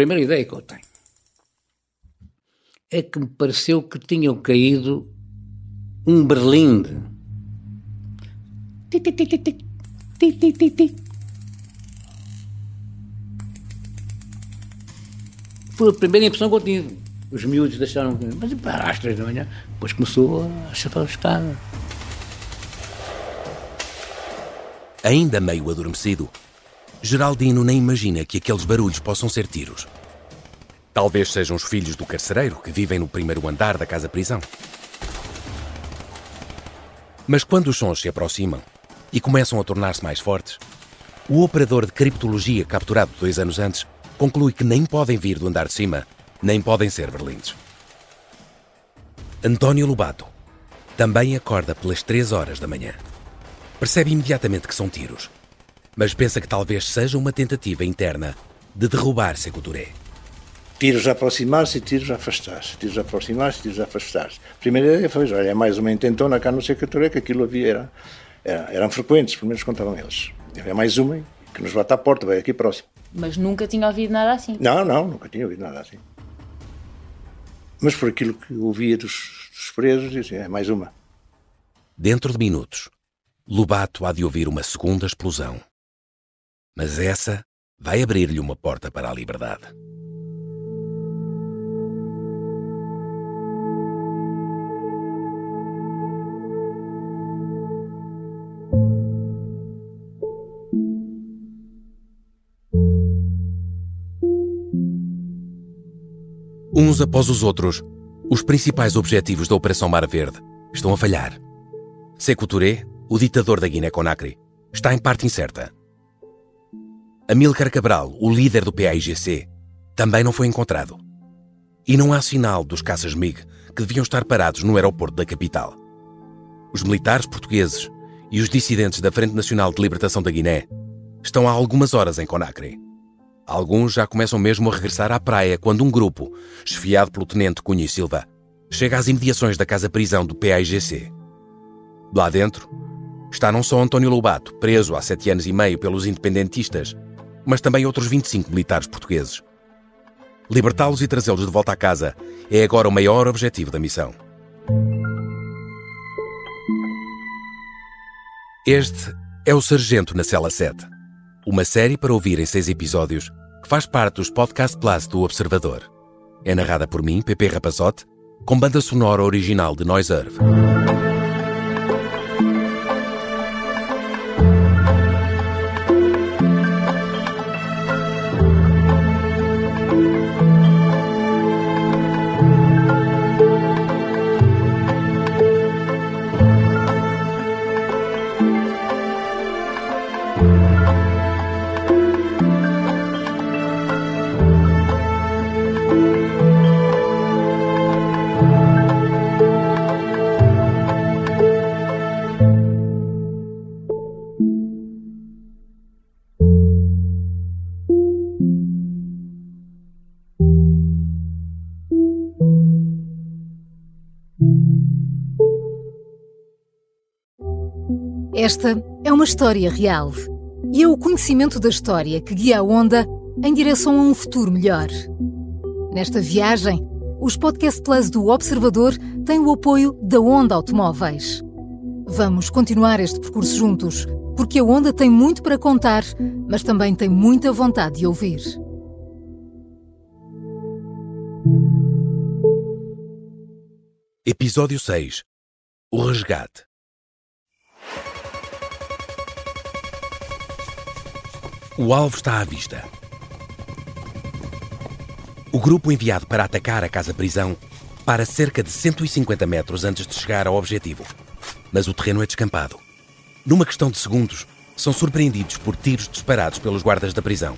primeira ideia que eu tenho é que me pareceu que tinham caído um berlinde. Foi a primeira impressão que eu tive. Os miúdos deixaram. Mas para às três da manhã, depois começou a chapar os caras. Ainda meio adormecido, Geraldino nem imagina que aqueles barulhos possam ser tiros. Talvez sejam os filhos do carcereiro que vivem no primeiro andar da casa-prisão. Mas quando os sons se aproximam e começam a tornar-se mais fortes, o operador de criptologia capturado dois anos antes conclui que nem podem vir do andar de cima, nem podem ser berlindes. António Lobato também acorda pelas três horas da manhã. Percebe imediatamente que são tiros, mas pensa que talvez seja uma tentativa interna de derrubar Seco Touré. Tiros a aproximar-se e tiros a afastar-se. Tiros a aproximar-se e tiros a afastar-se. A primeira ideia foi, olha, é mais uma intentona cá no Seco Touré, que aquilo havia, era, era, eram frequentes, pelo menos contavam eles. É mais uma que nos bate à porta, vai aqui próximo. Mas nunca tinha ouvido nada assim. Não, não, nunca tinha ouvido nada assim. Mas por aquilo que ouvia dos, dos presos, disse, é mais uma. Dentro de minutos, Lobato há de ouvir uma segunda explosão. Mas essa vai abrir-lhe uma porta para a liberdade. Uns após os outros, os principais objetivos da Operação Mar Verde estão a falhar. Sekou Touré, o ditador da Guiné-Conakry, está em parte incerta. Amílcar Cabral, o líder do PAIGC, também não foi encontrado. E não há sinal dos caças MiG que deviam estar parados no aeroporto da capital. Os militares portugueses e os dissidentes da Frente Nacional de Libertação da Guiné estão há algumas horas em Conakry. Alguns já começam mesmo a regressar à praia quando um grupo, esfiado pelo tenente Cunha e Silva, chega às imediações da casa-prisão do PAIGC. Lá dentro está não só António Lobato, preso há sete anos e meio pelos independentistas, mas também outros 25 militares portugueses. Libertá-los e trazê-los de volta à casa é agora o maior objetivo da missão. Este é o Sargento na Cela 7, uma série para ouvir em seis episódios que faz parte dos Podcast Plus do Observador. É narrada por mim, Pepe Rapazote, com banda sonora original de Noise Earth. Uma história real e é o conhecimento da história que guia a Onda em direção a um futuro melhor. Nesta viagem, os Podcast Plus do Observador têm o apoio da Onda Automóveis. Vamos continuar este percurso juntos, porque a Onda tem muito para contar, mas também tem muita vontade de ouvir. Episódio 6 O Resgate O alvo está à vista. O grupo enviado para atacar a casa-prisão para cerca de 150 metros antes de chegar ao objetivo. Mas o terreno é descampado. Numa questão de segundos, são surpreendidos por tiros disparados pelos guardas da prisão.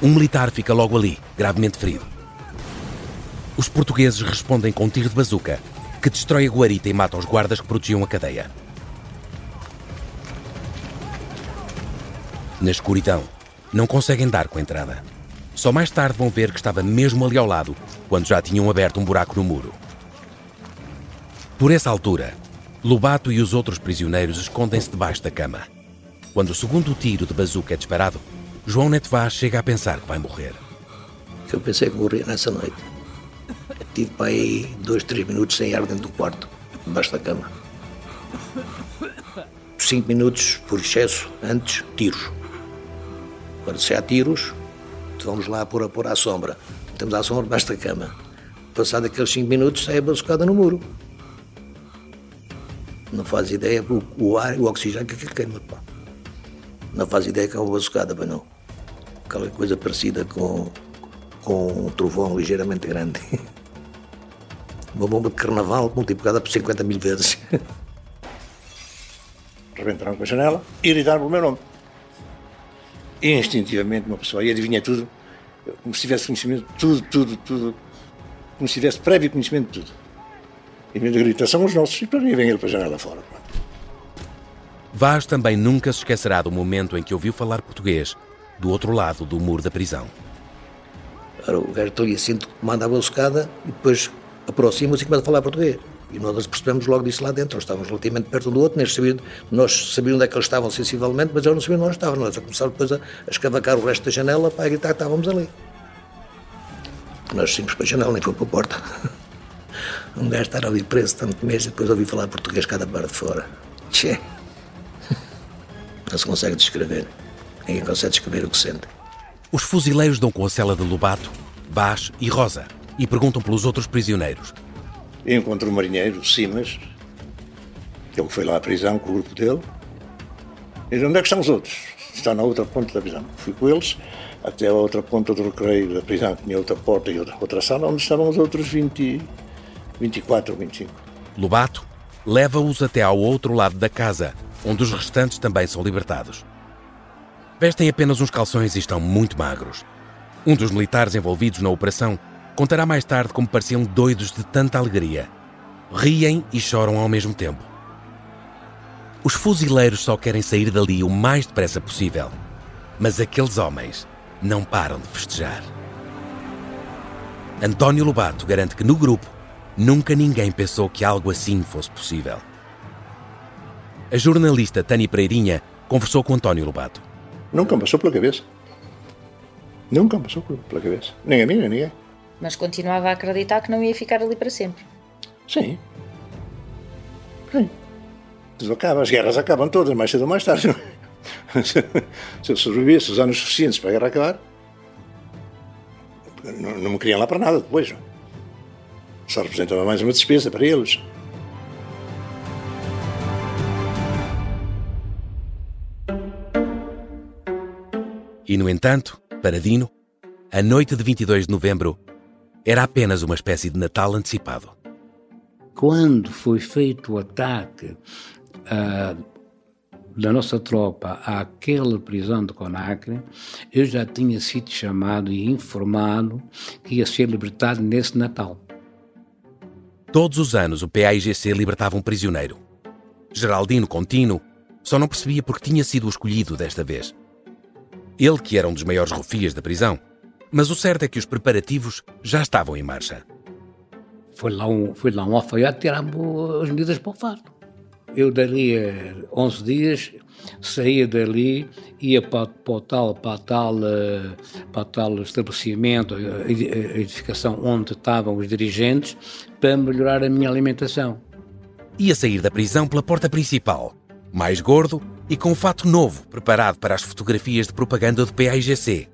Um militar fica logo ali, gravemente ferido. Os portugueses respondem com um tiro de bazuca, que destrói a guarita e mata os guardas que protegiam a cadeia. Na escuridão, não conseguem dar com a entrada. Só mais tarde vão ver que estava mesmo ali ao lado, quando já tinham aberto um buraco no muro. Por essa altura, Lobato e os outros prisioneiros escondem-se debaixo da cama. Quando o segundo tiro de bazuca é disparado, João Neto Vaz chega a pensar que vai morrer. eu pensei que morria nessa noite. Tive para aí dois, três minutos sem ar dentro do quarto, debaixo da cama. Cinco minutos, por excesso, antes, tiros. Quando se há tiros, vamos lá pôr a pôr à sombra. Temos à sombra debaixo da cama. Passado aqueles cinco minutos, sai a bazucada no muro. Não faz ideia o, o ar, o oxigênio que aquilo queima. Pá. Não faz ideia que é uma bazucada, mas não. Aquela coisa parecida com, com um trovão ligeiramente grande. Uma bomba de carnaval multiplicada por 50 mil vezes. Rebentaram com a janela e gritaram pelo meu nome. E instintivamente uma pessoa, e adivinha tudo, como se tivesse conhecimento de tudo, tudo, tudo, como se tivesse prévio conhecimento de tudo. E a minha grita são os nossos, e para mim vem ele para a janela fora. Vaz também nunca se esquecerá do momento em que ouviu falar português do outro lado do muro da prisão. Ora, o gajo ali assim, manda a bolsocada e depois aproxima-se e começa a falar português. E nós percebemos logo disso lá dentro. Nós estávamos relativamente perto um do outro, sabiam, nós sabíamos onde é que eles estavam sensivelmente, mas eles não sabiam onde nós estávamos. Nós começámos depois a, a escavacar o resto da janela para gritar que estávamos ali. Nós saímos para a janela, nem foi para a porta. Um gajo estar ali preso tanto mês e depois ouvi falar português cada parte de fora. Tchê. Não se consegue descrever. Ninguém consegue descrever o que sente. Os fuzileiros dão com a cela de Lobato, Vaz e Rosa e perguntam pelos outros prisioneiros. Encontro o marinheiro, Simas, ele foi lá à prisão com o grupo dele. E onde é que estão os outros? Está na outra ponta da prisão. Fui com eles até a outra ponta do recreio da prisão, que tinha outra porta e outra, outra sala, onde estavam os outros 20, 24 ou 25. Lobato leva-os até ao outro lado da casa, onde os restantes também são libertados. Vestem apenas uns calções e estão muito magros. Um dos militares envolvidos na operação contará mais tarde como pareciam doidos de tanta alegria. Riem e choram ao mesmo tempo. Os fuzileiros só querem sair dali o mais depressa possível. Mas aqueles homens não param de festejar. António Lobato garante que no grupo nunca ninguém pensou que algo assim fosse possível. A jornalista Tânia Pereirinha conversou com António Lobato. Nunca passou pela cabeça. Nunca passou pela cabeça. Nem a mim, nem a. Mas continuava a acreditar que não ia ficar ali para sempre. Sim. Sim. Tudo acaba, as guerras acabam todas, mais cedo ou mais tarde. Se eu sobrevivesse os anos suficientes para a guerra acabar, não, não me queriam lá para nada depois. Só representava mais uma despesa para eles. E, no entanto, para Dino, a noite de 22 de novembro era apenas uma espécie de Natal antecipado. Quando foi feito o ataque uh, da nossa tropa àquela prisão de Conacre, eu já tinha sido chamado e informado que ia ser libertado nesse Natal. Todos os anos o PAIGC libertava um prisioneiro. Geraldino Contino só não percebia porque tinha sido escolhido desta vez. Ele que era um dos maiores rufias da prisão, mas o certo é que os preparativos já estavam em marcha. Foi lá um, foi lá um alfaiate tirar as medidas para o fardo. Eu dali 11 dias saía dali, ia para, para, o tal, para, tal, eh, para tal estabelecimento, a edificação onde estavam os dirigentes, para melhorar a minha alimentação. Ia sair da prisão pela porta principal, mais gordo e com um fato novo preparado para as fotografias de propaganda do PAIGC.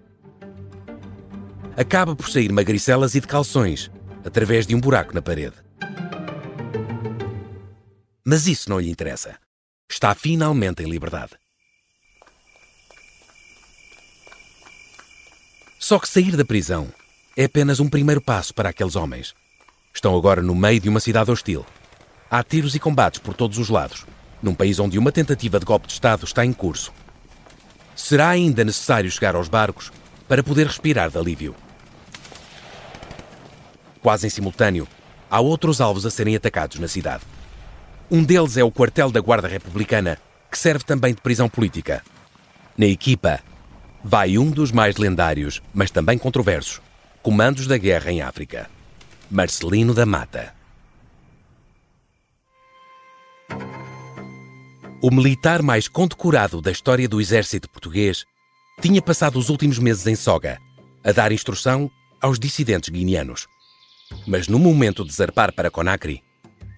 Acaba por sair magricelas e de calções, através de um buraco na parede. Mas isso não lhe interessa. Está finalmente em liberdade. Só que sair da prisão é apenas um primeiro passo para aqueles homens. Estão agora no meio de uma cidade hostil. Há tiros e combates por todos os lados, num país onde uma tentativa de golpe de Estado está em curso. Será ainda necessário chegar aos barcos para poder respirar de alívio. Quase em simultâneo, há outros alvos a serem atacados na cidade. Um deles é o quartel da Guarda Republicana, que serve também de prisão política. Na equipa, vai um dos mais lendários, mas também controversos, comandos da guerra em África, Marcelino da Mata. O militar mais condecorado da história do exército português tinha passado os últimos meses em Soga, a dar instrução aos dissidentes guineanos. Mas no momento de zarpar para Conakry,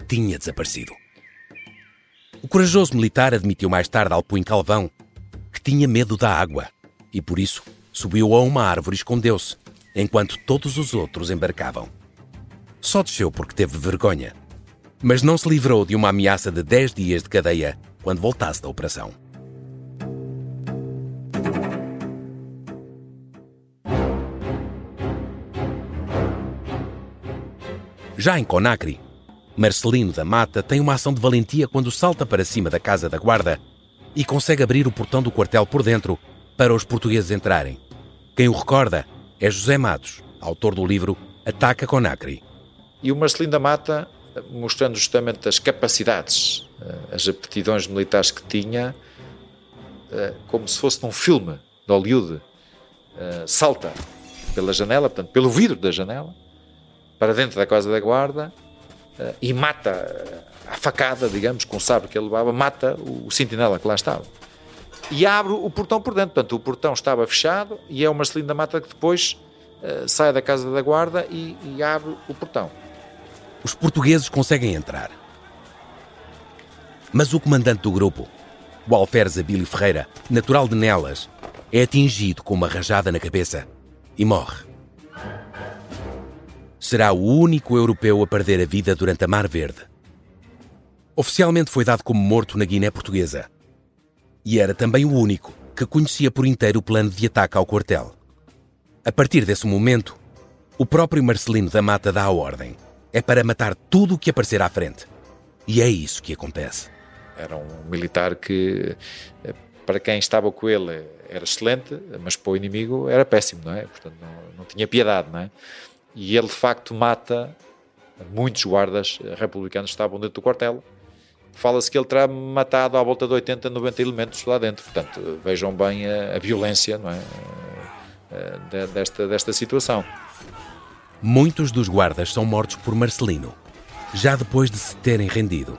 tinha desaparecido. O corajoso militar admitiu mais tarde ao Punho Calvão que tinha medo da água e por isso subiu a uma árvore e escondeu-se, enquanto todos os outros embarcavam. Só desceu porque teve vergonha, mas não se livrou de uma ameaça de 10 dias de cadeia quando voltasse da operação. Já em Conakry, Marcelino da Mata tem uma ação de valentia quando salta para cima da casa da guarda e consegue abrir o portão do quartel por dentro para os portugueses entrarem. Quem o recorda é José Matos, autor do livro Ataca Conakry. E o Marcelino da Mata, mostrando justamente as capacidades, eh, as aptidões militares que tinha, eh, como se fosse num filme de Hollywood, eh, salta pela janela, portanto, pelo vidro da janela, para dentro da casa da guarda e mata a facada, digamos, com o sabre que ele levava, mata o sentinela que lá estava. E abre o portão por dentro. Portanto, o portão estava fechado e é o Marcelino da Mata que depois uh, sai da casa da guarda e, e abre o portão. Os portugueses conseguem entrar. Mas o comandante do grupo, o alferes Abílio Ferreira, natural de Nelas, é atingido com uma rajada na cabeça e morre. Será o único europeu a perder a vida durante a Mar Verde. Oficialmente foi dado como morto na Guiné Portuguesa. E era também o único que conhecia por inteiro o plano de ataque ao quartel. A partir desse momento, o próprio Marcelino da Mata dá a ordem. É para matar tudo o que aparecer à frente. E é isso que acontece. Era um militar que, eh, para quem estava com ele, era excelente, mas para o inimigo era péssimo, não é? Portanto, não, não tinha piedade, não é? E ele, de facto, mata muitos guardas republicanos que estavam dentro do quartel fala-se que ele terá matado à volta de 80, 90 elementos lá dentro. Portanto, vejam bem a, a violência não é? Eh, desta, desta situação. Muitos dos guardas são mortos por Marcelino, já depois de se terem rendido.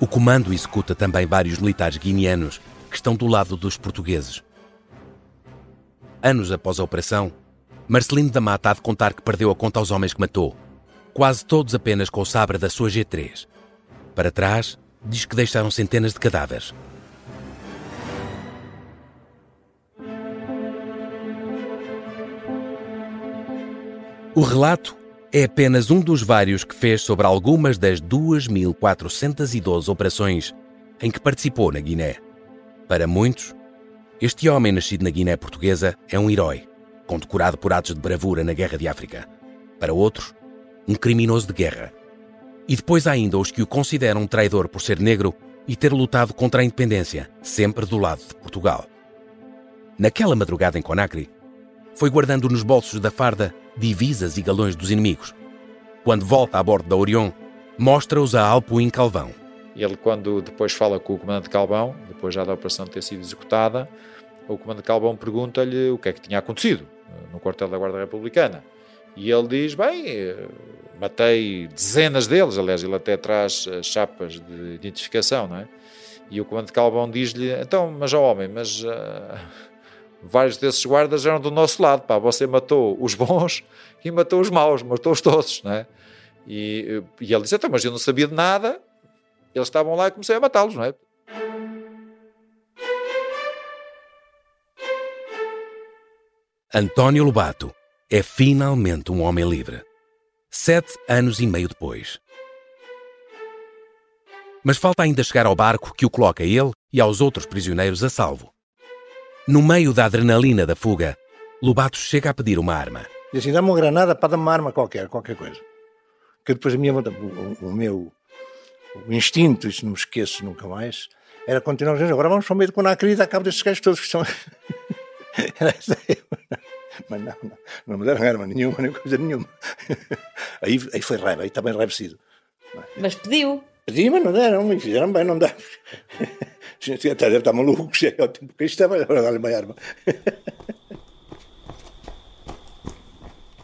O comando executa também vários militares guineanos que estão do lado dos portugueses. Anos após a operação, Marcelino da Mata há de contar que perdeu a conta aos homens que matou, quase todos apenas com o sabre da sua G3. Para trás, diz que deixaram centenas de cadáveres. O relato é apenas um dos vários que fez sobre algumas das 2.412 operações em que participou na Guiné. Para muitos, este homem nascido na Guiné Portuguesa é um herói, condecorado por atos de bravura na Guerra de África. Para outros, um criminoso de guerra e depois ainda os que o consideram traidor por ser negro e ter lutado contra a independência, sempre do lado de Portugal. Naquela madrugada em Conakry, foi guardando nos bolsos da farda divisas e galões dos inimigos. Quando volta a bordo da Orion, mostra-os a Alpuin Calvão. Ele, quando depois fala com o comandante Calvão, depois já da operação ter sido executada, o comandante Calvão pergunta-lhe o que é que tinha acontecido no quartel da Guarda Republicana. E ele diz: Bem, matei dezenas deles, aliás, ele até traz eh, chapas de identificação, não é? E o comandante Calvão diz-lhe: Então, mas ó homem, mas uh, vários desses guardas eram do nosso lado, pá, você matou os bons e matou os maus, matou-os todos, não é? E, e ele disse: Então, mas eu não sabia de nada, eles estavam lá e comecei a matá-los, não é? António Lobato é finalmente um homem livre. Sete anos e meio depois. Mas falta ainda chegar ao barco que o coloca ele e aos outros prisioneiros a salvo. No meio da adrenalina da fuga, Lobato chega a pedir uma arma. Assim, dá-me uma granada para dar uma arma qualquer, qualquer coisa. Que depois a minha, o, o meu o instinto, isso não me esqueço nunca mais, era continuar dizer, agora vamos para o meio de Conakry e dar cabo destes gajos todos que são... mas não, não, não me deram arma nenhuma, nem coisa nenhuma. Aí, aí foi raiva, aí está bem enraivecido. Mas pediu. Pedi, mas não deram, e fizeram bem, não dá. Até deve estar maluco, que é o tempo que estava, agora dar-lhe uma arma.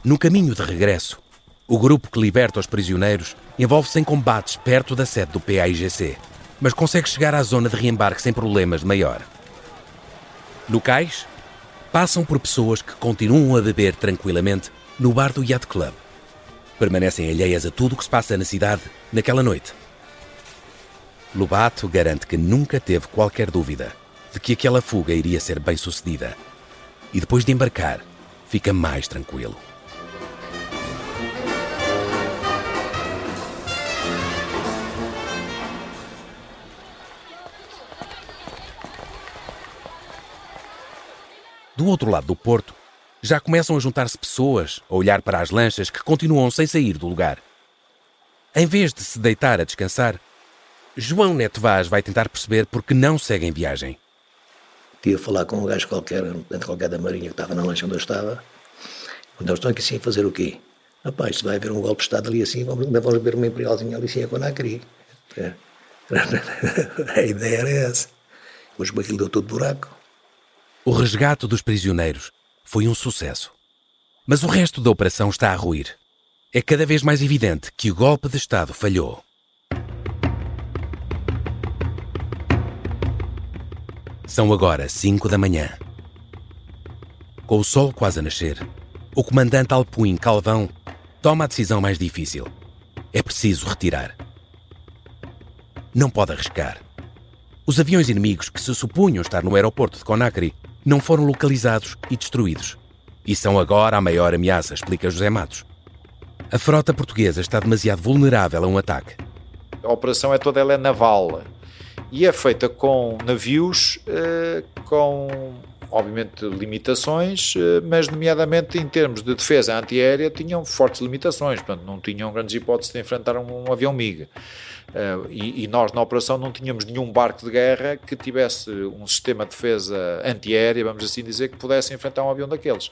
No caminho de regresso, o grupo que liberta os prisioneiros envolve-se em combates perto da sede do PAIGC, mas consegue chegar à zona de reembarque sem problemas de maior. No cais, passam por pessoas que continuam a beber tranquilamente no bar do Yacht Club. Permanecem alheias a tudo o que se passa na cidade naquela noite. Lobato garante que nunca teve qualquer dúvida de que aquela fuga iria ser bem sucedida. E depois de embarcar, fica mais tranquilo. Do outro lado do porto, já começam a juntar-se pessoas a olhar para as lanchas que continuam sem sair do lugar. Em vez de se deitar a descansar, João Neto Vaz vai tentar perceber por que não seguem viagem. Tive a falar com um gajo qualquer, dentro qualquer da Marinha, que estava na lancha onde eu estava. Eles estão aqui assim a fazer o quê? Rapaz, se vai haver um golpe de Estado ali assim, vamos, vamos ver uma imperialzinha ali assim a Conacri. É. A ideia era essa. Mas aquilo deu todo buraco. O resgate dos prisioneiros foi um sucesso. Mas o resto da operação está a ruir. É cada vez mais evidente que o golpe de Estado falhou. São agora 5 da manhã. Com o sol quase a nascer, o comandante Alpuim Calvão toma a decisão mais difícil. É preciso retirar. Não pode arriscar. Os aviões inimigos que se supunham estar no aeroporto de Conakry não foram localizados e destruídos. E são agora a maior ameaça, explica José Matos. A frota portuguesa está demasiado vulnerável a um ataque. A operação é toda ela é naval e é feita com navios eh, com obviamente limitações, eh, mas nomeadamente em termos de defesa antiaérea tinham fortes limitações, portanto não tinham grandes hipóteses de enfrentar um, avião MiG. Uh, e, e, nós na operação não tínhamos nenhum barco de guerra que tivesse um sistema de defesa antiaérea, vamos assim dizer, que pudesse enfrentar um avião daqueles.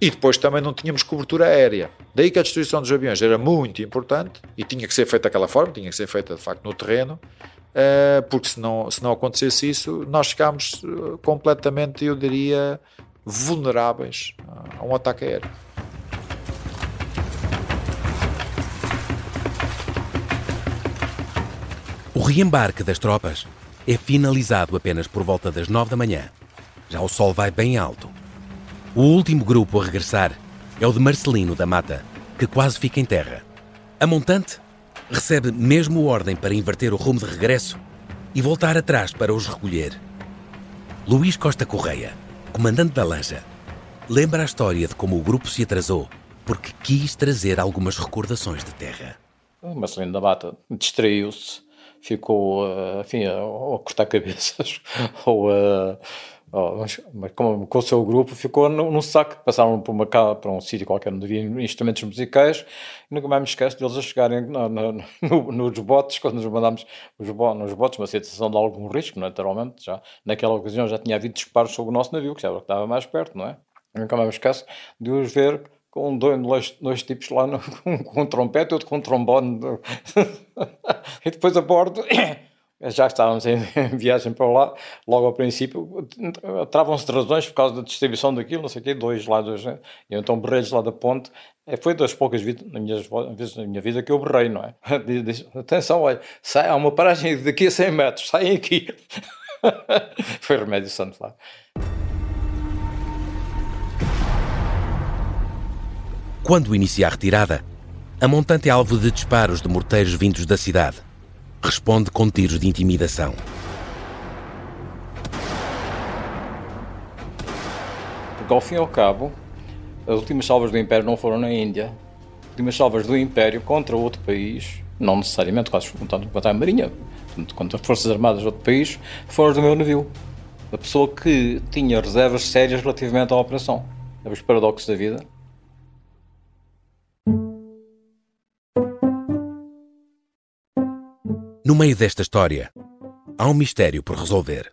E depois também não tínhamos cobertura aérea. Daí que a destruição dos aviões era muito importante e tinha que ser feita daquela forma, tinha que ser feita de facto no terreno, uh, porque se não, se não acontecesse isso, nós ficámos eh, completamente, eu diria, vulneráveis a um ataque aéreo. Reembarque das tropas é finalizado apenas por volta das nove da manhã. Já o sol vai bem alto. O último grupo a regressar é o de Marcelino da Mata, que quase fica em terra. A montante recebe mesmo ordem para inverter o rumo de regresso e voltar atrás para os recolher. Luís Costa Correia, comandante da lancha, lembra a história de como o grupo se atrasou porque quis trazer algumas recordações de terra. Marcelino da Mata distraiu-se ficou, uh, enfim, a, a cortar cabeças ou a. Oh, mas, mas com, com, o seu grupo ficou no, no saco, passaram por uma para um sítio qualquer onde havia instrumentos musicais e nunca mais me esqueço deles a chegarem no, no, no, nos botes, quando nos mandámos os bo, nos botes, uma situação de algum risco, naturalmente, já naquela ocasião já tinha havido disparos sobre o nosso navio, que já estava mais perto, não é? Nunca mais me esqueço de os ver com dois, dois tipos lá, no, um com um trompete, outro com um trombone. e depois a bordo, já estávamos em, em, viagem para lá, logo ao princípio, travam-se razões por causa da distribuição daquilo, não sei o quê, dois lá, dois, e então berrei lá da ponte. É, foi das poucas vezes na minha, vezes na minha vida que eu berrei, não é? Diz, atenção, olha, sai, há uma paragem daqui a 100 metros, saem aqui. foi remédio santo lá. Quando inicia a retirada, a montante é alvo de disparos de morteiros vindos da cidade. Responde com tiros de intimidação. Porque ao fim e ao cabo, as últimas salvas do Império não foram na Índia. As últimas salvas do Império contra outro país, não necessariamente contra a Marinha, contra as Forças Armadas de outro país, foram do meu navio. A pessoa que tinha reservas sérias relativamente à operação. É os paradoxos da vida. No meio desta história, há um mistério por resolver.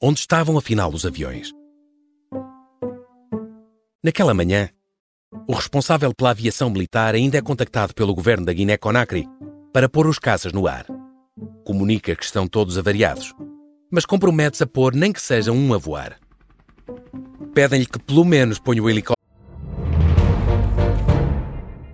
Onde estavam afinal os aviões? Naquela manhã, o responsável pela aviação militar ainda é contactado pelo governo da Guiné-Conakry para pôr os caças no ar. Comunica que estão todos avariados, mas compromete-se a pôr nem que seja um a voar. Pedem-lhe que pelo menos ponha o helicóptero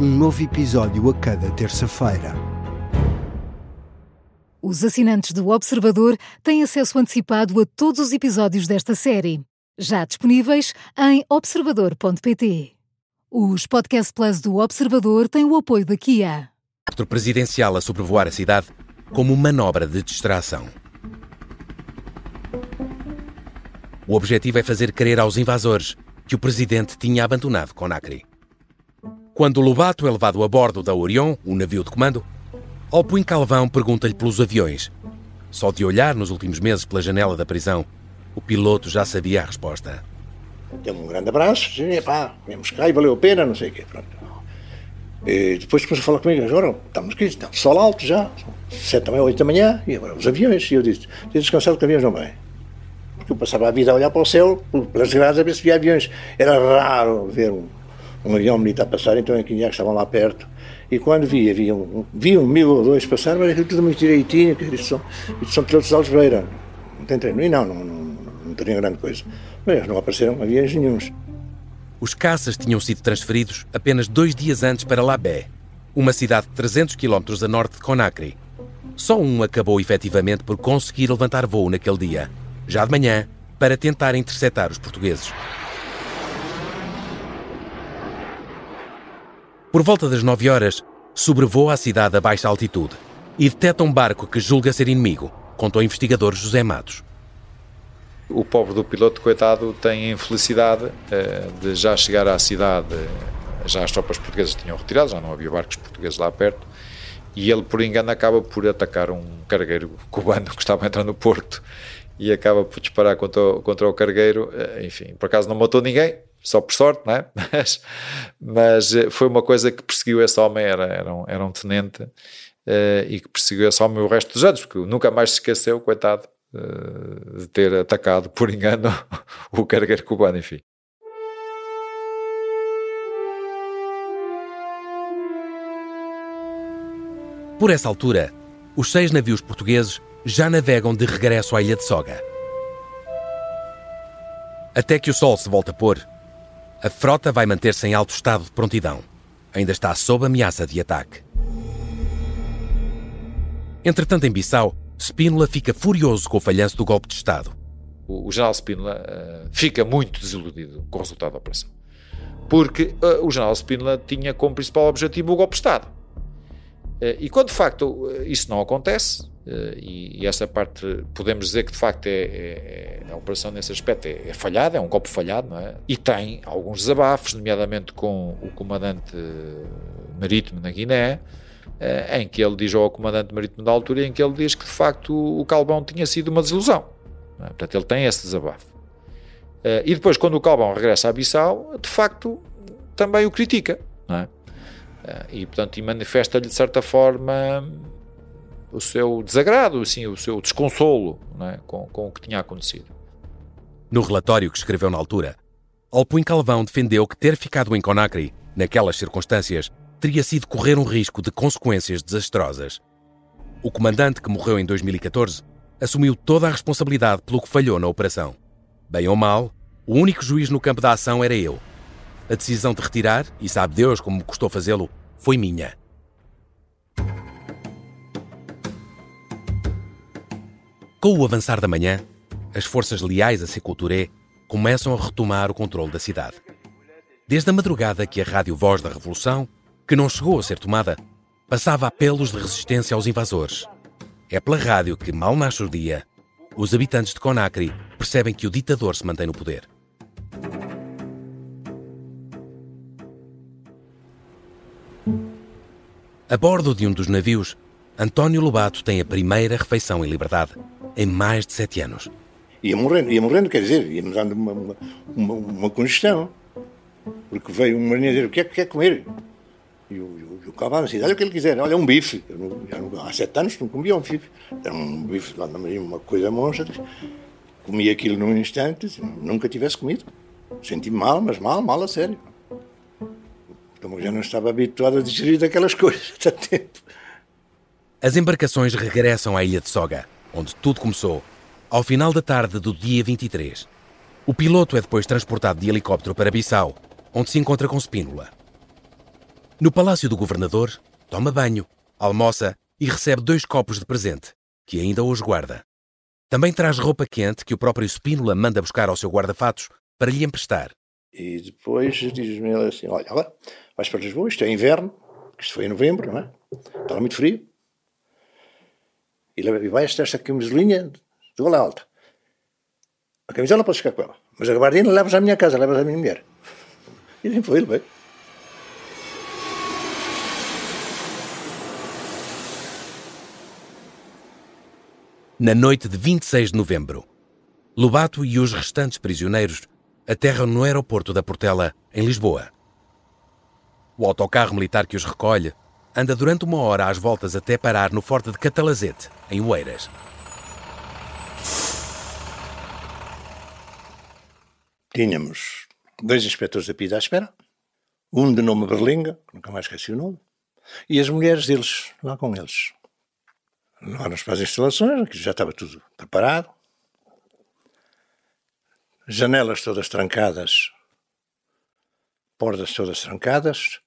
Um novo episódio a cada terça-feira. Os assinantes do Observador têm acesso antecipado a todos os episódios desta série, já disponíveis em observador.pt. Os Podcast Plus do Observador têm o apoio da Kia. O presidencial a sobrevoar a cidade como manobra de distração. O objetivo é fazer crer aos invasores que o presidente tinha abandonado Conakry. Quando Lobato é levado a bordo da Orion, o navio de comando, Alpuin Calvão pergunta-lhe pelos aviões. Só de olhar nos últimos meses pela janela da prisão, o piloto já sabia a resposta. Deu um grande abraço, disse, pá, viemos cá e valeu a pena, não sei o quê. Pronto. E depois começou a falar comigo, agora estamos aqui, está sol alto já, sete da manhã, oito da manhã, e agora os aviões. E eu disse, tem descansado que aviões não vêm. Porque eu passava a vida a olhar para o céu, pelas grades, a ver se via aviões. Era raro ver um, um avião militar passar, então aqui que estavam lá perto. E quando via, via um, via um mil ou dois passar, mas aquilo tudo muito direitinho, que isto são, são pilotos de Algeira. Não tem treino. E não, não, não, não teria grande coisa. Mas não apareceram aviões nenhums. Os caças tinham sido transferidos apenas dois dias antes para Labé, uma cidade de 300 km a norte de Conakry. Só um acabou efetivamente por conseguir levantar voo naquele dia, já de manhã, para tentar interceptar os portugueses. Por volta das 9 horas, sobrevoa a cidade a baixa altitude e detecta um barco que julga ser inimigo, contou o investigador José Matos. O pobre do piloto, coitado, tem a infelicidade uh, de já chegar à cidade, já as tropas portuguesas tinham retirado, já não havia barcos portugueses lá perto, e ele, por engano, acaba por atacar um cargueiro cubano que estava a entrar no porto e acaba por disparar contra o, contra o cargueiro. Uh, enfim, por acaso não matou ninguém, só por sorte, não é? Mas, mas eh, foi uma coisa que perseguiu esse homem, era, era, um, era um tenente, uh, e que perseguiu esse homem o resto dos anos, porque nunca mais se esqueceu, coitado, uh, de ter atacado por engano o cargueiro cubano, enfim. Por essa altura, os seis navios portugueses já navegam de regresso à ilha de Soga. Até que o sol se volte a pôr, a frota vai manter-se em alto estado de prontidão. Ainda está sob ameaça de ataque. Entretanto, em Bissau, Spínola fica furioso com o falhanço do golpe de Estado. O, general Spínola uh, fica muito desiludido com o resultado da operação. Porque uh, o general Spínola tinha como principal objetivo o golpe de Estado. Uh, e quando de facto isso não acontece, Uh, e, essa parte podemos dizer que de facto é, é, é a operação nesse aspecto é, é, falhada, é um golpe falhado, não é? E tem alguns desabafos, nomeadamente com o comandante marítimo na Guiné, em que ele diz ao comandante marítimo da altura, em que ele diz que de facto o Calbão tinha sido uma desilusão. É? Portanto, ele tem esse desabafo. E depois, quando o Calbão regressa a Bissau, de facto também o critica, não é? E portanto, e manifesta-lhe de certa forma o seu desagrado, assim, o seu desconsolo é? com, com o que tinha acontecido. No relatório que escreveu na altura, Alpuin Calvão defendeu que ter ficado em Conakry, naquelas circunstâncias, teria sido correr um risco de consequências desastrosas. O comandante, que morreu em 2014, assumiu toda a responsabilidade pelo que falhou na operação. Bem ou mal, o único juiz no campo da ação era eu. A decisão de retirar, e sabe Deus como custou fazê-lo, foi minha. Com o avançar da manhã, as forças leais a Seculturé começam a retomar o controle da cidade. Desde a madrugada que a Rádio Voz da Revolução, que não chegou a ser tomada, passava apelos de resistência aos invasores. É pela rádio que, mal nasce o dia, os habitantes de Conakry percebem que o ditador se mantém no poder. A bordo de um dos navios, António Lobato tem a primeira refeição em liberdade em mais de sete anos. Ia morrendo, ia morrendo, quer dizer, ia-me dando uma, uma, uma, uma, congestão. Porque veio um marinheiro dizer: o que é que quer comer? E o, o, o cavalo assim: olha o que ele quiser, olha, um bife. Não, não, há sete anos não comia um bife. Era um bife lá na marinha, uma coisa monstra. Comi aquilo num instante, nunca tivesse comido. Senti-me mal, mas mal, mal a sério. Como já não estava habituado a digerir aquelas coisas há tempo. As embarcações regressam à ilha de Soga, onde tudo começou, ao final da tarde do dia 23. O piloto é depois transportado de helicóptero para Bissau, onde se encontra com Spínola. No palácio do governador, toma banho, almoça e recebe dois copos de presente, que ainda hoje guarda. Também traz roupa quente que o próprio Spínola manda buscar ao seu guarda-fatos para lhe emprestar. E depois diz-me ele assim: Olha, agora vais para Lisboa, isto é inverno, isto foi em novembro, não é? Estava muito frio. E, e vais esta camisolinha de gola alta. A camisola podes ficar com ela, mas a gabardina levas à minha casa, levas à minha mulher. E nem foi, ele veio. Na noite de 26 de novembro, Lobato e os restantes prisioneiros aterram no aeroporto da Portela, em Lisboa. O autocarro militar que os recolhe anda durante uma hora às voltas até parar no Forte de Catalazete, em Oeiras. Tínhamos dois inspectores da PIDA à espera, um de nome Berlinga, nunca mais esqueci o nome, e as mulheres deles, lá com eles. Lá nas para as instalações, que já estava tudo preparado, janelas todas trancadas, portas todas trancadas,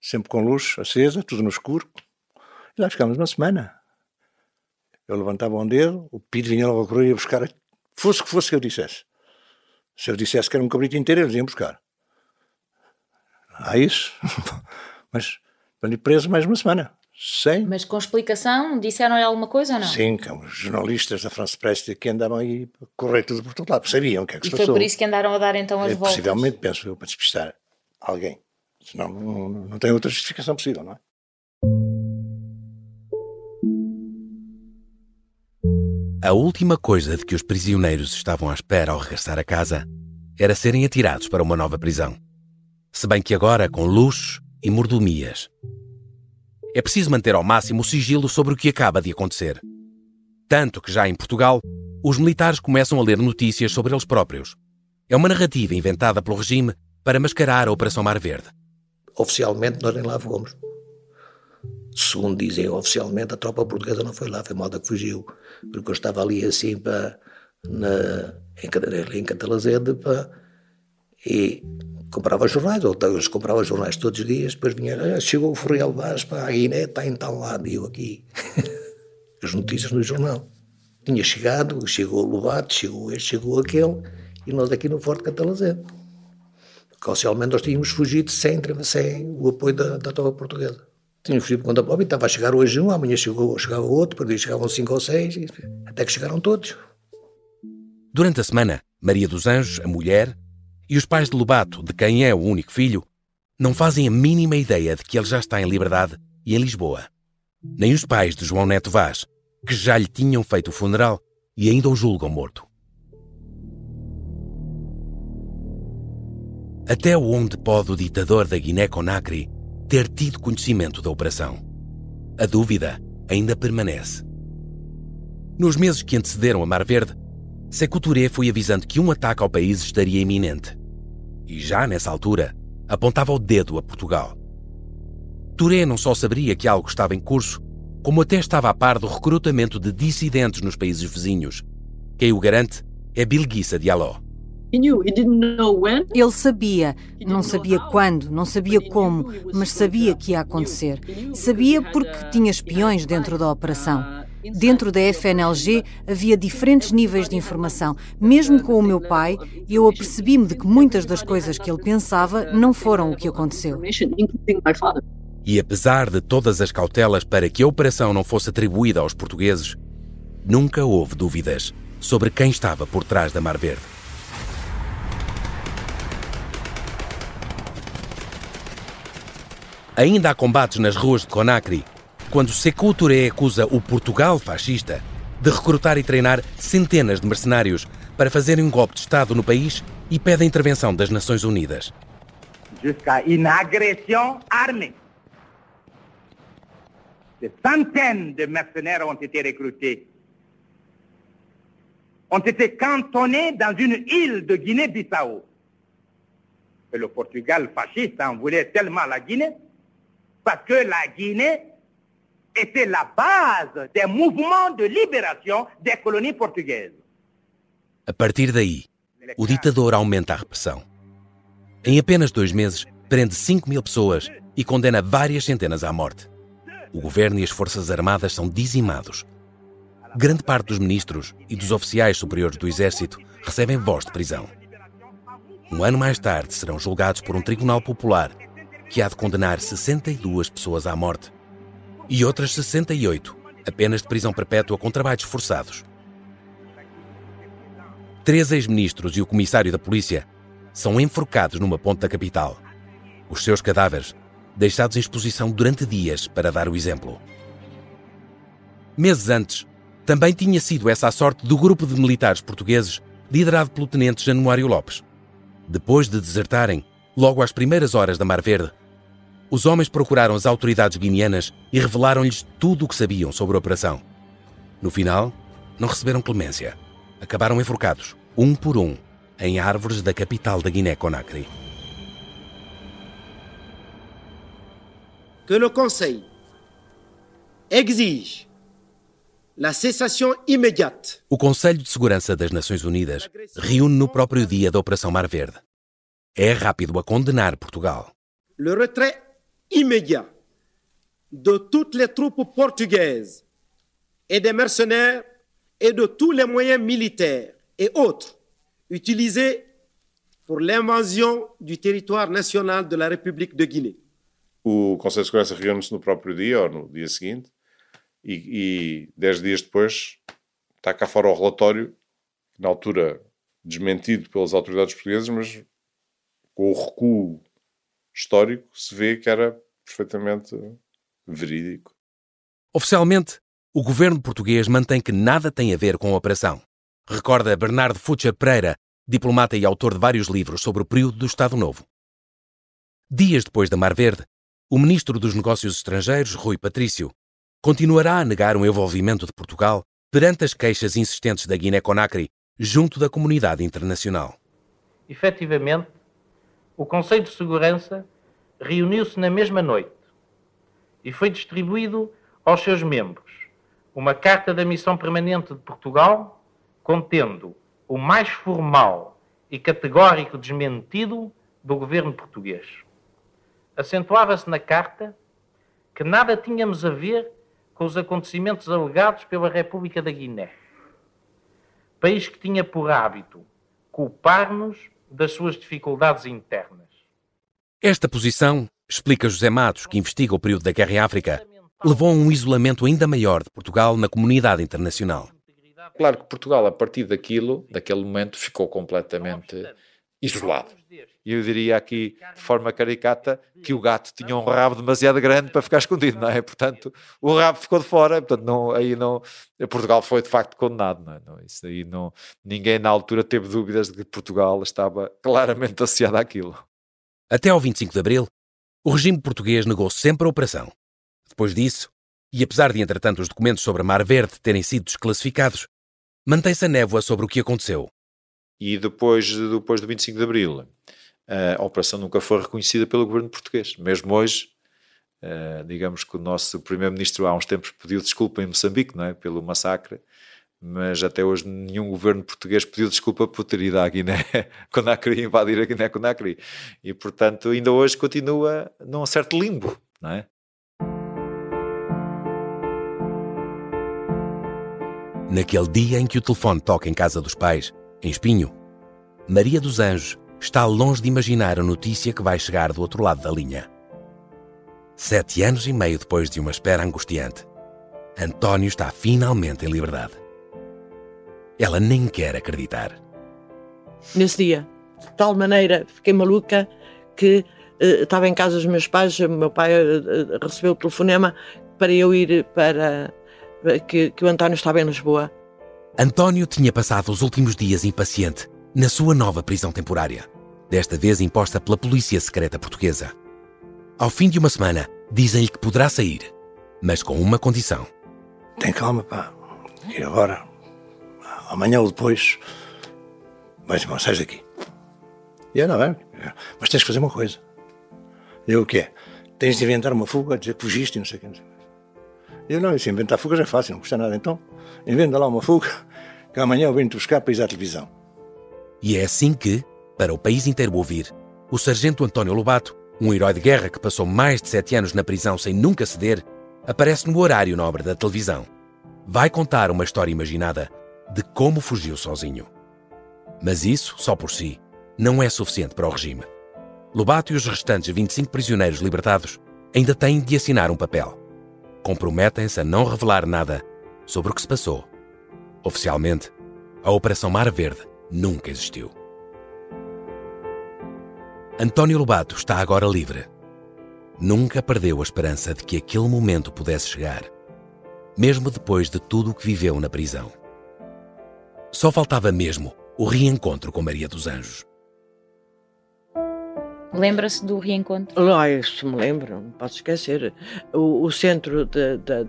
sempre com luz acesa, tudo no escuro. E lá ficámos uma semana. Eu levantava um dedo, o Pito vinha logo a correr ia buscar, fosse que fosse que eu dissesse. Se eu dissesse que era um cabrito inteiro, eles iam buscar. Há isso. Mas ali preso mais uma semana. Sem. Mas com explicação, disseram-lhe alguma coisa ou não? Sim, que os jornalistas da France Press que andavam aí a correr tudo por todo lado, sabiam o que é que e se foi passou. por isso que andaram a dar então as É, voltas? Possivelmente, penso eu, para despistar alguém. Senão não, não, não tem outra justificação possível, não é? A última coisa de que os prisioneiros estavam à espera ao regressar a casa era serem atirados para uma nova prisão. Se bem que agora com luxos e mordomias. É preciso manter ao máximo o sigilo sobre o que acaba de acontecer. Tanto que já em Portugal, os militares começam a ler notícias sobre eles próprios. É uma narrativa inventada pelo regime para mascarar a Operação Mar Verde. Oficialmente nós nem lá fomos. Segundo dizem oficialmente, a tropa portuguesa não foi lá, foi malta que fugiu. Porque eu estava ali assim para, na, em, em Catalazede para, e comprava jornais, ou eles compravam jornais todos os dias, depois vinha, "Ah, chegou o Ferreira Vaz para a Guiné, está em tal lado, e eu aqui. As notícias no jornal. Tinha chegado, chegou o Lobato, chegou este, chegou aquele, e nós aqui no Forte. Porque oficialmente nós tínhamos fugido sem, sem o apoio da, da tropa portuguesa. Tínhamos fugido por conta própria, estava a chegar hoje um, amanhã chegou, chegava outro, depois chegavam cinco ou seis, até que chegaram todos. Durante a semana, Maria dos Anjos, a mulher, e os pais de Lobato, de quem é o único filho, não fazem a mínima ideia de que ele já está em liberdade e em Lisboa. Nem os pais de João Neto Vaz, que já lhe tinham feito o funeral e ainda o julgam morto. Até onde pode o ditador da Guiné-Conakry ter tido conhecimento da operação? A dúvida ainda permanece. Nos meses que antecederam a Mar Verde, Touré foi avisando que um ataque ao país estaria iminente. E já nessa altura, apontava o dedo a Portugal. Touré não só sabia que algo estava em curso, como até estava a par do recrutamento de dissidentes nos países vizinhos. Quem o garante é Bilguissa Diallo. Ele sabia, não sabia quando, não sabia como, mas sabia que ia acontecer. Sabia porque tinha espiões dentro da operação. Dentro da FNLG havia diferentes níveis de informação. Mesmo com o meu pai, eu apercebi-me de que muitas das coisas que ele pensava não foram o que aconteceu. E apesar de todas as cautelas para que a operação não fosse atribuída aos portugueses, nunca houve dúvidas sobre quem estava por trás da Mar Verde. Ainda há combates nas ruas de Conakry, quando Sékou Touré acusa o Portugal fascista de recrutar e treinar centenas de mercenários para fazerem um golpe de Estado no país e pede a intervenção das Nações Unidas. jusqu'à une agression armée. Des de mercenaires ont été recrutés, ont été cantonnés dans une île de Guinée-Bissau. que le Portugal fasciste en voulait tellement la Guinée, parce que la Guinée était la base des mouvements de libération des colonies portugaises. A partir daí, o ditador aumenta a repressão. Em apenas dois meses, prende 5 mil pessoas e condena várias centenas à morte. O governo e as forças armadas são dizimados. Grande parte dos ministros e dos oficiais superiores do exército recebem voz de prisão. Um ano mais tarde, serão julgados por um tribunal popular que há de condenar 62 pessoas à morte e outras 68 apenas de prisão perpétua com trabalhos forçados. Três ex-ministros e o comissário da polícia são enforcados numa ponte da capital. Os seus cadáveres deixados em exposição durante dias para dar o exemplo. Meses antes, também tinha sido essa a sorte do grupo de militares portugueses liderado pelo tenente Januário Lopes. Depois de desertarem, logo às primeiras horas da Mar Verde, os homens procuraram as autoridades guineanas e revelaram-lhes tudo o que sabiam sobre a operação. No final, não receberam clemência. Acabaram enforcados, um por um, em árvores da capital da Guiné-Conakry. Que le Conseil exige la cessation immédiate. O Conselho de Segurança das Nações Unidas reúne no próprio dia da Operação Mar Verde. É rápido a condenar Portugal. Le retrait immédiat de toutes les troupes portugaises et des mercenaires et de tous les moyens militaires et autres utilisés pour l'invasion du territoire national de la République de Guinée. O Conselho de Segurança reúne-se no próprio dia ou no dia seguinte e, e dez dias depois está cá fora o relatório, na altura desmentido pelas autoridades portuguesas, mas com o recuo histórico se vê que era perfeitamente verídico. Oficialmente, o governo português mantém que nada tem a ver com a operação. Recorda Bernardo Futcher Pereira, diplomata e autor de vários livros sobre o período do Estado Novo. Dias depois da Mar Verde, o ministro dos Negócios Estrangeiros, Rui Patrício, continuará a negar o envolvimento de Portugal perante as queixas insistentes da Guiné-Conakry junto da comunidade internacional. Efetivamente, o Conselho de Segurança reuniu-se na mesma noite e foi distribuído aos seus membros uma carta da Missão Permanente de Portugal contendo o mais formal e categórico desmentido do governo português. Acentuava-se na carta que nada tínhamos a ver com os acontecimentos alegados pela República da Guiné, país que tinha por hábito culpar-nos das suas dificuldades internas. Esta posição, explica José Matos, que investiga o período da guerra em África, levou a um isolamento ainda maior de Portugal na comunidade internacional. Claro que Portugal, a partir daquilo, daquele momento, ficou completamente isolado. E eu diria aqui, de forma caricata, que o gato tinha um rabo demasiado grande para ficar escondido, não é? Portanto, o rabo ficou de fora, portanto, não, aí não, Portugal foi de facto condenado, não é? Não, isso aí não, ninguém na altura teve dúvidas de que Portugal estava claramente associado àquilo. Até ao 25 de abril, o regime português negou sempre a operação. Depois disso, e apesar de entretanto os documentos sobre a Mar Verde terem sido desclassificados, mantém-se a névoa sobre o que aconteceu. E depois, depois do 25 de abril, a operação nunca foi reconhecida pelo governo português. Mesmo hoje, digamos que o nosso primeiro-ministro há uns tempos pediu desculpa em Moçambique, não é? Pelo massacre mas até hoje nenhum governo português pediu desculpa por ter ido à Guiné Conakry invadir a Guiné Conakry e portanto ainda hoje continua num certo limbo, não é? Naquele dia em que o telefone toca em casa dos pais, em Espinho, Maria dos Anjos está longe de imaginar a notícia que vai chegar do outro lado da linha. Sete anos e meio depois de uma espera angustiante, António está finalmente em liberdade. Ela nem quer acreditar. Nesse dia, de tal maneira, fiquei maluca que uh, estava em casa dos meus pais, meu pai uh, recebeu o telefonema para eu ir para. que, que o António estava em Lisboa. António tinha passado os últimos dias impaciente na sua nova prisão temporária, desta vez imposta pela Polícia Secreta Portuguesa. Ao fim de uma semana, dizem-lhe que poderá sair, mas com uma condição. Tem calma, pá. E agora amanhã ou depois, vais embora, sais daqui. E eu, não, é, mas tens que fazer uma coisa. Eu, o quê? Tens de inventar uma fuga, dizer que fugiste e não sei o quê. Eu, não, isso inventar fugas é fácil, não custa nada. Então, inventa lá uma fuga, que amanhã eu venho-te buscar para ir à televisão. E é assim que, para o país inteiro ouvir, o sargento António Lobato, um herói de guerra que passou mais de sete anos na prisão sem nunca ceder, aparece no horário nobre da televisão. Vai contar uma história imaginada de como fugiu sozinho. Mas isso, só por si, não é suficiente para o regime. Lobato e os restantes 25 prisioneiros libertados ainda têm de assinar um papel. Comprometem-se a não revelar nada sobre o que se passou. Oficialmente, a Operação Mar Verde nunca existiu. António Lobato está agora livre. Nunca perdeu a esperança de que aquele momento pudesse chegar, mesmo depois de tudo o que viveu na prisão. Só faltava mesmo o reencontro com Maria dos Anjos. Lembra-se do reencontro? Lá, isso me lembro, não posso esquecer. O, o centro de, de,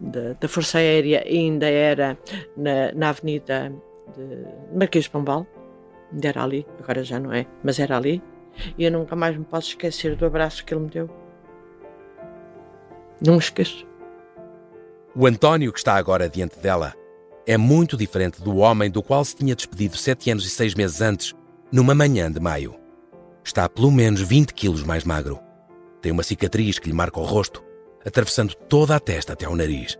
de, da Força Aérea ainda era na, na Avenida de Marquês de Pombal, ainda era ali, agora já não é, mas era ali. E eu nunca mais me posso esquecer do abraço que ele me deu. Não me esqueço. O António, que está agora diante dela, é muito diferente do homem do qual se tinha despedido sete anos e seis meses antes, numa manhã de maio. Está pelo menos 20 quilos mais magro. Tem uma cicatriz que lhe marca o rosto, atravessando toda a testa até ao nariz.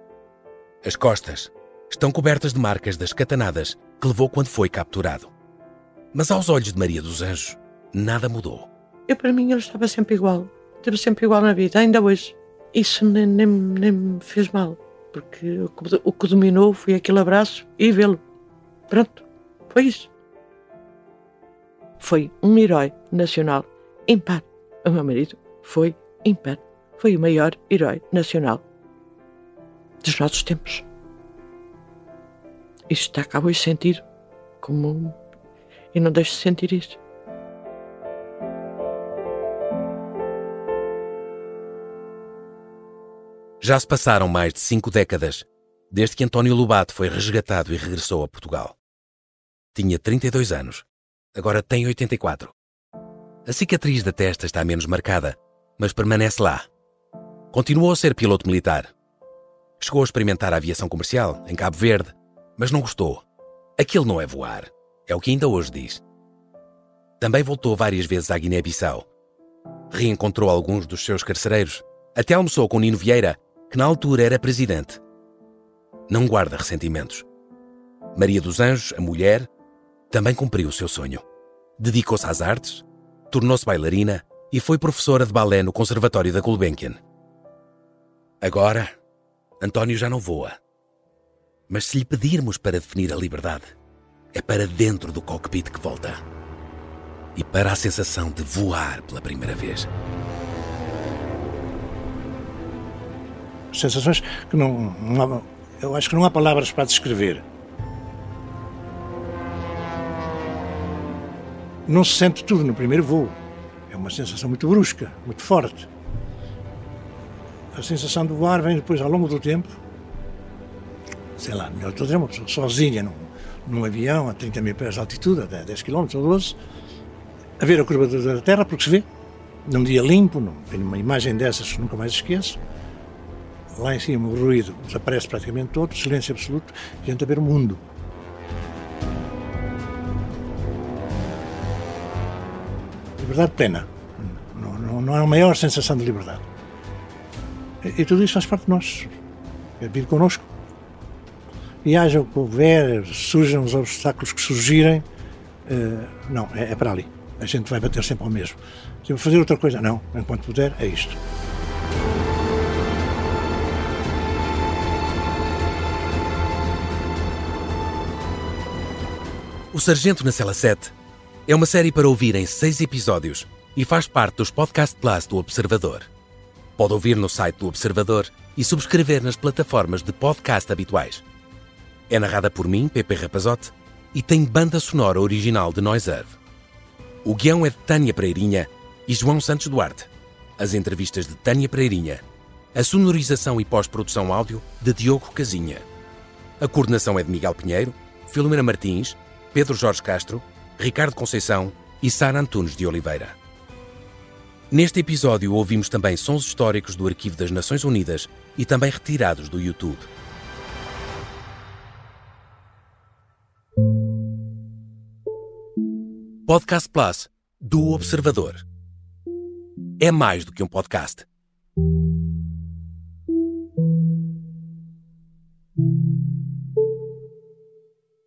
As costas estão cobertas de marcas das catanadas que levou quando foi capturado. Mas aos olhos de Maria dos Anjos, nada mudou. Eu, para mim, ele estava sempre igual. Esteve sempre igual na vida, ainda hoje. Isso nem, nem, nem me fez mal, porque o que dominou foi aquele abraço e vê-lo. Pronto, foi isso foi um herói nacional ímpar. O meu marido foi ímpar. Foi o maior herói nacional dos nossos tempos. Isto está cá hoje sentir como. E não deixo de sentir isso. Já se passaram mais de cinco décadas desde que António Lobato foi resgatado e regressou a Portugal. Tinha 32 anos agora tem 84. A cicatriz da testa está menos marcada, mas permanece lá. Continuou a ser piloto militar. Chegou a experimentar a aviação comercial em Cabo Verde, mas não gostou. Aquilo não é voar, é o que ainda hoje diz. Também voltou várias vezes à Guiné-Bissau. Reencontrou alguns dos seus carcereiros, até almoçou com Nino Vieira, que na altura era presidente. Não guarda ressentimentos. Maria dos Anjos, a mulher, também cumpriu o seu sonho. Dedicou-se às artes, tornou-se bailarina e foi professora de balé no Conservatório da Gulbenkian. Agora, António já não voa. Mas se lhe pedirmos para definir a liberdade, é para dentro do cockpit que volta. E para a sensação de voar pela primeira vez. Sensações que não, não eu acho que não há palavras para descrever. Não se sente tudo no primeiro voo. É uma sensação muito brusca, muito forte. A sensação de voar vem depois, ao longo do tempo, sei lá, melhor estou a dizer, uma pessoa sozinha num, num avião a 30 mil pés de altitude, a 10 km ou 12, a ver a curvatura da Terra, porque se vê, num dia limpo, num, uma imagem dessas nunca mais esqueço, lá em cima o ruído desaparece praticamente todo, silêncio absoluto, gente a ver o mundo. Liberdade plena. Não, não, não é maior sensação de liberdade. E, e, tudo isso faz parte de nós. É vir connosco. E haja o que houver, surjam os obstáculos que surgirem, uh, não, é, é, para ali. A gente vai bater sempre ao mesmo. Se eu fazer outra coisa, não. Enquanto puder, é isto. O Sargento na Cela 7 é uma série para ouvir em seis episódios e faz parte dos Podcast Plus do Observador. Pode ouvir no site do Observador e subscrever nas plataformas de podcast habituais. É narrada por mim, Pepe Rapazote, e tem banda sonora original de Noiserve. O guião é de Tânia Pereirinha e João Santos Duarte. As entrevistas de Tânia Pereirinha. A sonorização e pós-produção áudio de Diogo Casinha. A coordenação é de Miguel Pinheiro, Filomena Martins, Pedro Jorge Castro Ricardo Conceição e Sara Antunes de Oliveira. Neste episódio ouvimos também sons históricos do Arquivo das Nações Unidas e também retirados do YouTube. Podcast Plus do Observador. É mais do que um podcast.